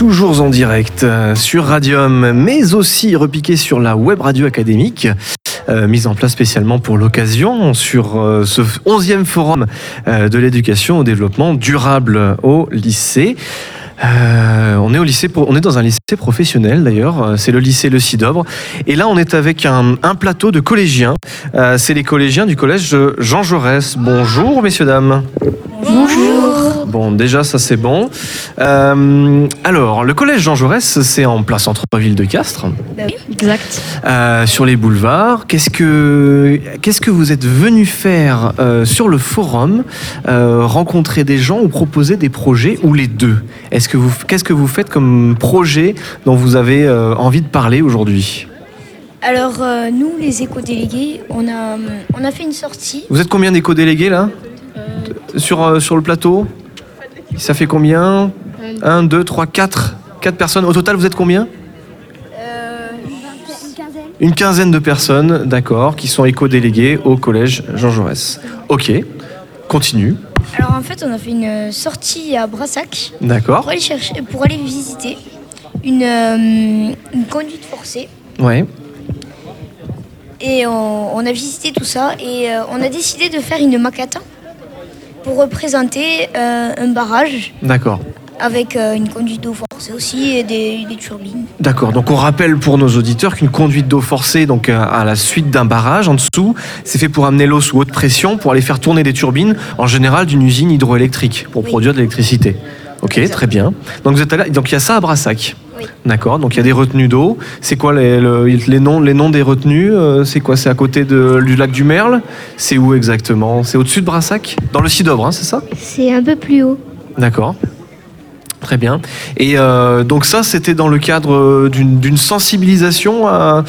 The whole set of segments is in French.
toujours en direct euh, sur Radium, mais aussi repiqué sur la web radio académique, euh, mise en place spécialement pour l'occasion sur euh, ce 11e forum de l'éducation au développement durable au lycée. On est au lycée, on est dans un lycée professionnel d'ailleurs. C'est le lycée Le Cidobre. Et là, on est avec un, un plateau de collégiens. C'est les collégiens du collège Jean Jaurès. Bonjour, messieurs dames. Bonjour. Bon, déjà, ça c'est bon. Euh, alors, le collège Jean Jaurès, c'est en place centre-ville de Castres, Exact. euh, sur les boulevards. Qu'est-ce que, qu'est-ce que vous êtes venu faire euh, sur le forum euh, Rencontrer des gens ou proposer des projets ou les deux? Est-ce que vous, qu'est-ce que vous faites comme projet dont vous avez euh, envie de parler aujourd'hui? Alors, euh, nous, les éco-délégués, on a, on a fait une sortie. Vous êtes combien d'éco-délégués là? Sur, euh, sur le plateau Ça fait combien 1, 2, 3, 4 4 personnes. Au total, vous êtes combien Une quinzaine de personnes, d'accord, qui sont éco-délégués au collège Jean Jaurès. Ok, continue. Alors, en fait, on a fait une sortie à Brassac D'accord, pour aller, chercher, pour aller visiter une, euh, une conduite forcée. ouais, Et on, on a visité tout ça et euh, on a décidé de faire une maquette pour représenter euh, un barrage d'accord. avec euh, une conduite d'eau forcée aussi et des, des turbines. D'accord, donc on rappelle pour nos auditeurs qu'une conduite d'eau forcée, donc à- à la suite d'un barrage en dessous, c'est fait pour amener l'eau sous haute pression pour aller faire tourner des turbines, en général d'une usine hydroélectrique, pour Oui. produire de l'électricité. Ok, très bien. Donc vous êtes allé- donc il y a ça à Brassac. Oui. D'accord, donc il y a des retenues d'eau. C'est quoi les, le- les noms, les noms des retenues euh, C'est quoi? C'est à côté de- du lac du Merle? C'est où exactement? C'est au-dessus de Brassac? Dans le Cidobre, hein, c'est ça? C'est un peu plus haut. D'accord. Très bien. Et euh, donc ça, c'était dans le cadre euh, d'une sensibilisation à,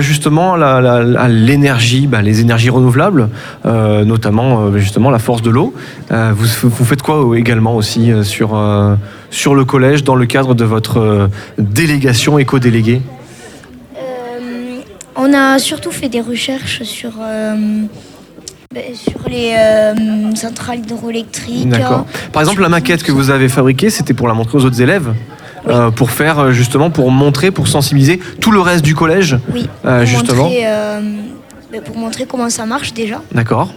justement à l'énergie, bah, les énergies renouvelables, euh, notamment justement la force de l'eau. Vous, vous faites quoi également aussi sur, sur le collège dans le cadre de votre délégation éco-déléguée? On a surtout fait des recherches sur, sur les euh, centrales hydroélectriques. D'accord. Par exemple, la maquette que vous avez fabriquée, c'était pour la montrer aux autres élèves euh, pour faire euh, justement, pour montrer, pour sensibiliser tout le reste du collège, Oui, euh, pour, justement. montrer, ben, pour montrer comment ça marche déjà. D'accord.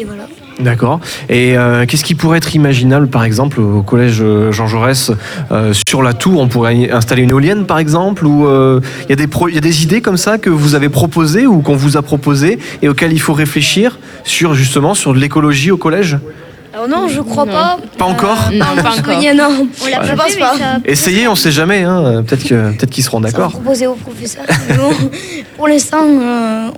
Et voilà. D'accord. Et euh, qu'est-ce qui pourrait être imaginable, par exemple, au collège euh, Jean Jaurès, euh, sur la tour, on pourrait y installer une éolienne, par exemple, ou euh, il y, a des pro- il y a des idées comme ça que vous avez proposées ou qu'on vous a proposées et auxquelles il faut réfléchir sur justement sur de l'écologie au collège? Alors non, je crois Non. pas. Pas encore? Non, je pas encore. non. On l'a Ouais. pas. Essayez, on sait jamais. Hein. Peut-être que peut-être qu'ils seront d'accord. proposer au professeur. mais bon, pour l'instant, euh,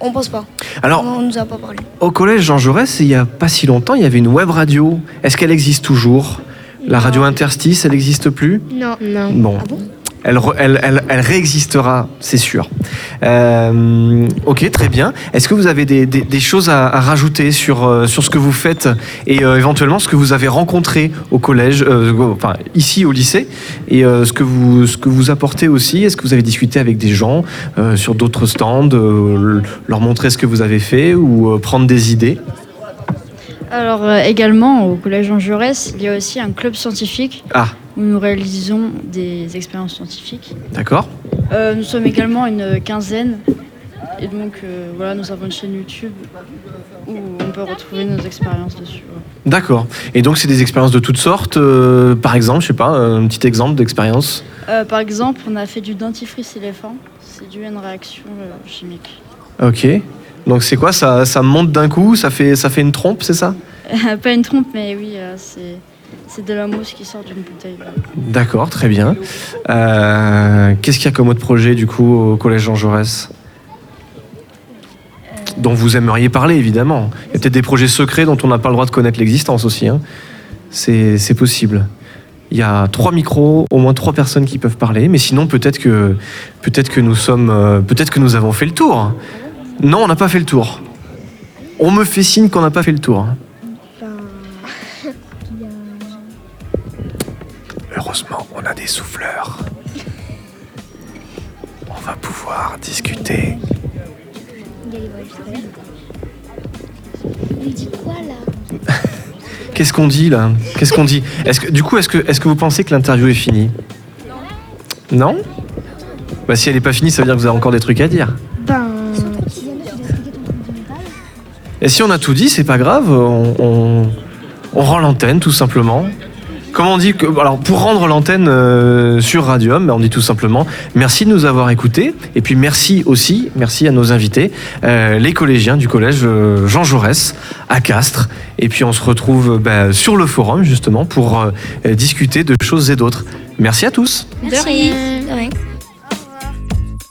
on pense pas. Alors, on nous a pas parlé. au collège Jean Jaurès, il y a pas si longtemps, il y avait une web radio. Est-ce qu'elle existe toujours? La radio interstice, elle n'existe plus? Non. Non. Bon. Ah bon? Elle, re- elle, elle, elle réexistera, c'est sûr. Euh, ok, très bien. Est-ce que vous avez des, des- des choses à, à rajouter sur, euh, sur ce que vous faites et euh, éventuellement ce que vous avez rencontré au collège, euh, enfin ici au lycée, et ce, que vous, ce que vous apportez aussi? Est-ce que vous avez discuté avec des gens sur d'autres stands, leur montrer ce que vous avez fait ou prendre des idées? Alors euh, également au collège Jean Jaurès, il y a aussi un club scientifique Ah, où nous réalisons des expériences scientifiques. d'accord. Euh, nous sommes également une quinzaine et donc euh, voilà, nous avons une chaîne YouTube où on peut retrouver nos expériences dessus. D'accord. Et donc, c'est des expériences de toutes sortes. euh, par exemple, je sais pas, un petit exemple d'expérience Euh, par exemple, on a fait du dentifrice éléphant. C'est dû à une réaction euh, chimique. Ok. Donc c'est quoi? Ça, ça monte d'un coup, ça fait, ça fait une trompe, c'est ça? Pas une trompe, mais oui, euh, c'est c'est de la mousse qui sort d'une bouteille. D'accord, très bien. Euh, Qu'est-ce qu'il y a comme autre projet du coup au collège Jean Jaurès? Dont vous aimeriez parler évidemment. Il y a peut-être des projets secrets dont on n'a pas le droit de connaître l'existence aussi. hein. C'est possible. Il y a trois micros, au moins trois personnes qui peuvent parler, mais sinon peut-être que peut-être que nous sommes, euh, peut-être que nous avons fait le tour. Non, on n'a pas fait le tour. On me fait signe qu'on n'a pas fait le tour. Heureusement, on a des souffleurs. On va pouvoir discuter. Il dit quoi là Qu'est-ce qu'on dit là? Qu'est-ce qu'on dit? Est-ce que du coup, est-ce que est-ce que vous pensez que l'interview est finie? Non. Bah si elle n'est pas finie, ça veut dire que vous avez encore des trucs à dire. Ben, Et si on a tout dit, c'est pas grave, on, on, on rend l'antenne tout simplement. Comment on dit que, alors pour rendre l'antenne euh, sur Radium, ben, on dit tout simplement merci de nous avoir écoutés et puis merci aussi, merci à nos invités, euh, les collégiens du collège euh, Jean Jaurès à Castres. Et puis on se retrouve ben, sur le forum justement pour discuter de choses et d'autres. Merci à tous. Merci.